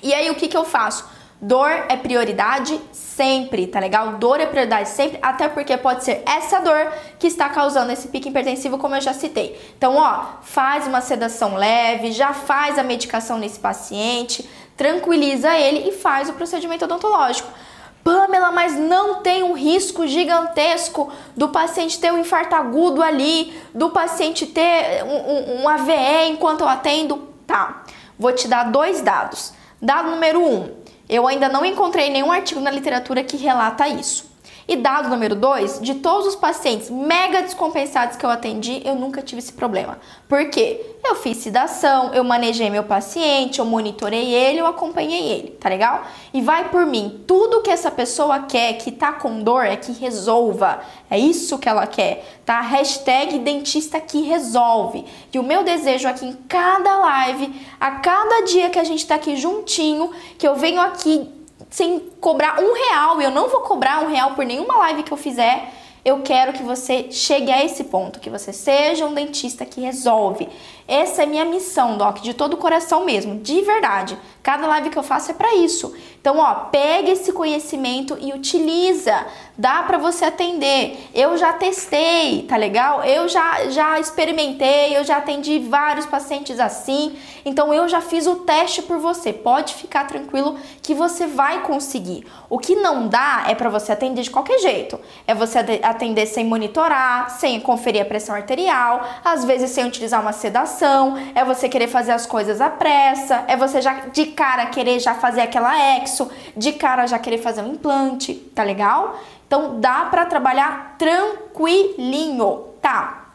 E aí, o que, que eu faço? Dor é prioridade sempre, tá legal? Dor é prioridade sempre, até porque pode ser essa dor que está causando esse pico hipertensivo, como eu já citei. Então, ó, faz uma sedação leve, já faz a medicação nesse paciente, tranquiliza ele e faz o procedimento odontológico. Pamela, mas não tem um risco gigantesco do paciente ter um infarto agudo ali, do paciente ter um, um, um AVE enquanto eu atendo? Tá, vou te dar dois dados. Dado número um, eu ainda não encontrei nenhum artigo na literatura que relata isso. E dado número 2, de todos os pacientes mega descompensados que eu atendi, eu nunca tive esse problema. Por quê? Eu fiz sedação, eu manejei meu paciente, eu monitorei ele, eu acompanhei ele, tá legal? E vai por mim, tudo que essa pessoa quer, que tá com dor, é que resolva. É isso que ela quer, tá? Hashtag dentista que resolve. E o meu desejo aqui em cada live, a cada dia que a gente tá aqui juntinho, que eu venho aqui sem cobrar um real, eu não vou cobrar um real por nenhuma live que eu fizer eu quero que você chegue a esse ponto, que você seja um dentista que resolve. Essa é minha missão, Doc, de todo o coração mesmo, de verdade. Cada live que eu faço é para isso. Então, ó, pega esse conhecimento e utiliza. Dá para você atender. Eu já testei, tá legal? Eu já já experimentei, eu já atendi vários pacientes assim. Então, eu já fiz o teste por você. Pode ficar tranquilo que você vai conseguir. O que não dá é para você atender de qualquer jeito. É você atender sem monitorar, sem conferir a pressão arterial, às vezes sem utilizar uma sedação, é você querer fazer as coisas à pressa, é você já de cara querer já fazer aquela exo, de cara já querer fazer um implante, tá legal? Então dá para trabalhar tranquilinho, tá?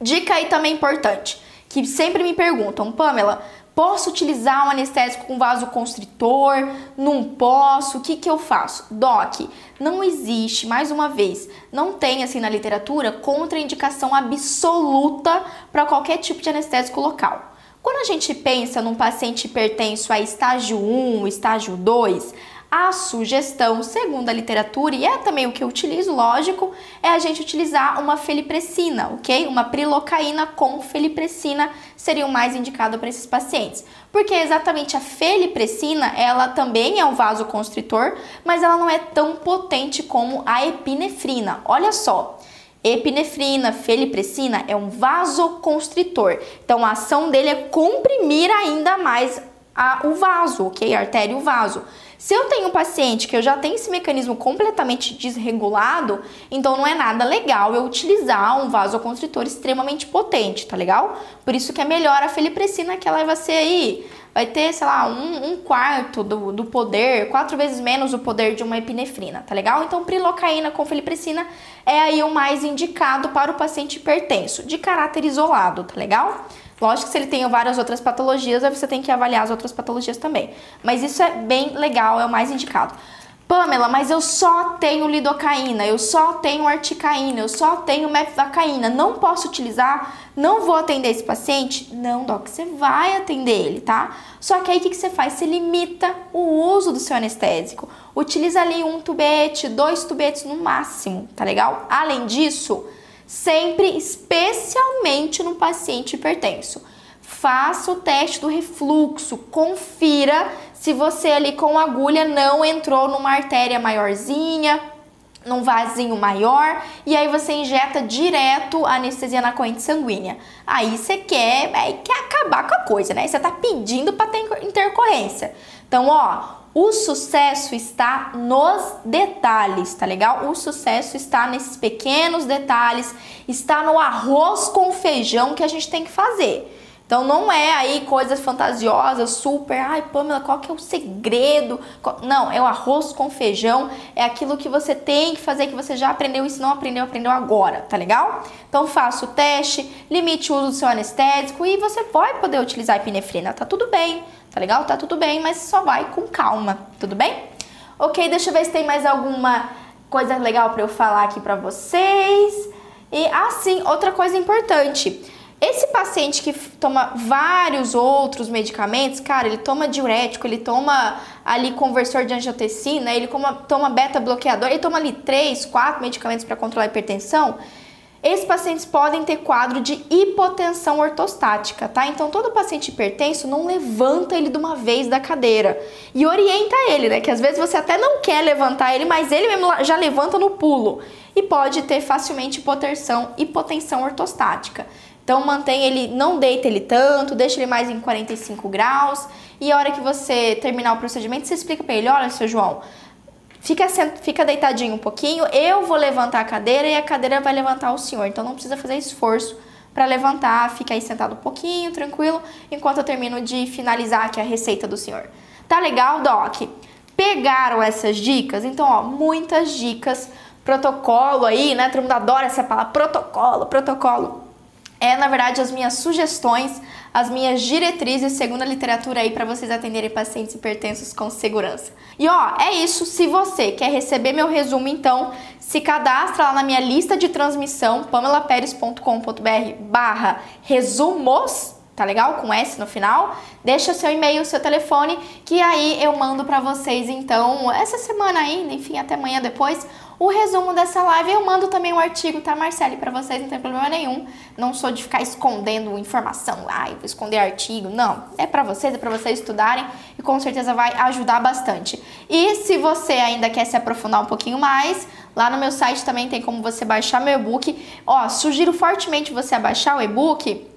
Dica aí também importante, que sempre me perguntam, Pamela, Posso utilizar um anestésico com vasoconstritor? Não posso? O que, que eu faço? Doc, não existe, mais uma vez, não tem assim na literatura contraindicação absoluta para qualquer tipo de anestésico local. Quando a gente pensa num paciente hipertenso a estágio 1, estágio 2, a sugestão, segundo a literatura, e é também o que eu utilizo, lógico, é a gente utilizar uma felipressina, ok? Uma prilocaína com felipressina seria o mais indicado para esses pacientes. Porque exatamente a felipressina, ela também é um vasoconstritor, mas ela não é tão potente como a epinefrina. Olha só, epinefrina, felipressina é um vasoconstritor. Então a ação dele é comprimir ainda mais a, o vaso, ok? A artéria e o vaso. Se eu tenho um paciente que eu já tenho esse mecanismo completamente desregulado, então não é nada legal eu utilizar um vasoconstritor extremamente potente, tá legal? Por isso que é melhor a felipressina, que ela vai ser aí vai ter, sei lá, um, um quarto do, do poder, quatro vezes menos o poder de uma epinefrina, tá legal? Então, prilocaína com felipressina é aí o mais indicado para o paciente hipertenso, de caráter isolado, tá legal? Lógico que se ele tem várias outras patologias, você tem que avaliar as outras patologias também. Mas isso é bem legal, é o mais indicado. Pamela, mas eu só tenho lidocaína, eu só tenho articaína, eu só tenho mepivacaína, não posso utilizar, não vou atender esse paciente? Não, Doc, você vai atender ele, tá? Só que aí o que, que você faz? Você limita o uso do seu anestésico. Utiliza ali um tubete, dois tubetes no máximo, tá legal? Além disso, sempre, especialmente no paciente hipertenso, faça o teste do refluxo, confira se você ali com agulha não entrou numa artéria maiorzinha, num vasinho maior, e aí você injeta direto a anestesia na corrente sanguínea. Aí você quer, aí quer acabar com a coisa, né? Você tá pedindo para ter intercorrência. Então, ó, o sucesso está nos detalhes, tá legal? O sucesso está nesses pequenos detalhes, está no arroz com feijão que a gente tem que fazer. Então não é aí coisas fantasiosas, super, ai Pamela, qual que é o segredo? Não, é o arroz com feijão, é aquilo que você tem que fazer, que você já aprendeu e se não aprendeu, aprendeu agora, tá legal? Então faça o teste, limite o uso do seu anestésico e você vai poder utilizar a epinefrina, tá tudo bem, tá legal? Tá tudo bem, mas só vai com calma, tudo bem? Ok, deixa eu ver se tem mais alguma coisa legal para eu falar aqui para vocês. E assim, ah, outra coisa importante. Esse paciente que toma vários outros medicamentos, cara, ele toma diurético, ele toma ali conversor de angiotensina, ele toma, toma beta bloqueador, ele toma ali três, quatro medicamentos para controlar a hipertensão. Esses pacientes podem ter quadro de hipotensão ortostática, tá? Então todo paciente hipertenso não levanta ele de uma vez da cadeira e orienta ele, né? Que às vezes você até não quer levantar ele, mas ele mesmo já levanta no pulo e pode ter facilmente hipotensão, hipotensão ortostática. Então mantém ele, não deita ele tanto, deixa ele mais em 45 graus e a hora que você terminar o procedimento, você explica para ele, olha, seu João, fica, fica deitadinho um pouquinho, eu vou levantar a cadeira e a cadeira vai levantar o senhor. Então não precisa fazer esforço para levantar, fica aí sentado um pouquinho, tranquilo, enquanto eu termino de finalizar aqui a receita do senhor. Tá legal, Doc? Pegaram essas dicas? Então, ó, muitas dicas, protocolo aí, né? Todo mundo adora essa palavra, protocolo, protocolo é, na verdade, as minhas sugestões, as minhas diretrizes segundo a literatura aí para vocês atenderem pacientes hipertensos com segurança. E ó, é isso. Se você quer receber meu resumo, então se cadastra lá na minha lista de transmissão, pamelaperes.com.br barra resumos, tá legal? Com S no final. Deixa seu e-mail, seu telefone, que aí eu mando para vocês, então, essa semana ainda, enfim, até amanhã depois, o resumo dessa live. Eu mando também um artigo, tá, Marcele, para vocês, não tem problema nenhum. Não sou de ficar escondendo informação lá, vou esconder artigo. Não, é para vocês, é para vocês estudarem e com certeza vai ajudar bastante. E se você ainda quer se aprofundar um pouquinho mais, lá no meu site também tem como você baixar meu e-book. Ó, sugiro fortemente você baixar o e-book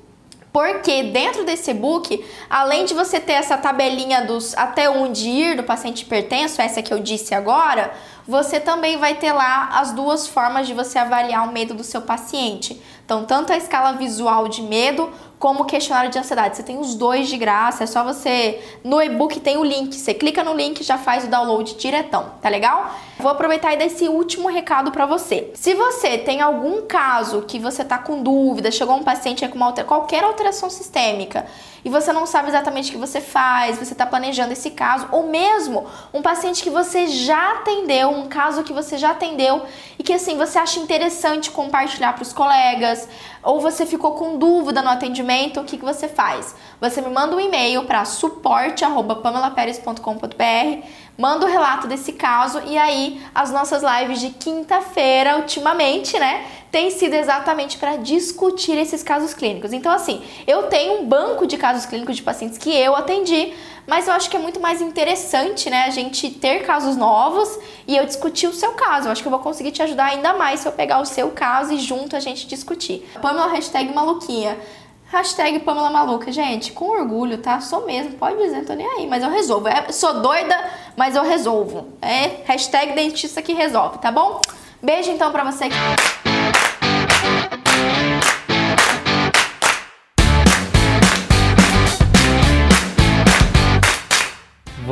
porque dentro desse e-book, além de você ter essa tabelinha dos até onde ir do paciente hipertenso, essa que eu disse agora, você também vai ter lá as duas formas de você avaliar o medo do seu paciente. Então, tanto a escala visual de medo como questionário de ansiedade. Você tem os dois de graça, é só você. No e-book tem o link. Você clica no link e já faz o download diretão, tá legal? Vou aproveitar e dar esse último recado para você. Se você tem algum caso que você tá com dúvida, chegou um paciente com uma qualquer alteração sistêmica e você não sabe exatamente o que você faz, você está planejando esse caso, ou mesmo um paciente que você já atendeu, um caso que você já atendeu e que assim você acha interessante compartilhar para os colegas, ou você ficou com dúvida no atendimento, o que, que você faz? Você me manda um e-mail para suporte@pamelaperes.com.br, manda o relato desse caso e aí as nossas lives de quinta-feira, ultimamente, né? tem sido exatamente para discutir esses casos clínicos. Então, assim, eu tenho um banco de casos clínicos de pacientes que eu atendi, mas eu acho que é muito mais interessante, né, a gente ter casos novos e eu discutir o seu caso. Eu acho que eu vou conseguir te ajudar ainda mais se eu pegar o seu caso e junto a gente discutir. Pamela hashtag maluquinha. Hashtag Pamela Maluca, gente, com orgulho, tá? Sou mesmo, pode dizer, tô nem aí, mas eu resolvo. É, sou doida, mas eu resolvo. É hashtag dentista que resolve, tá bom? Beijo então pra você.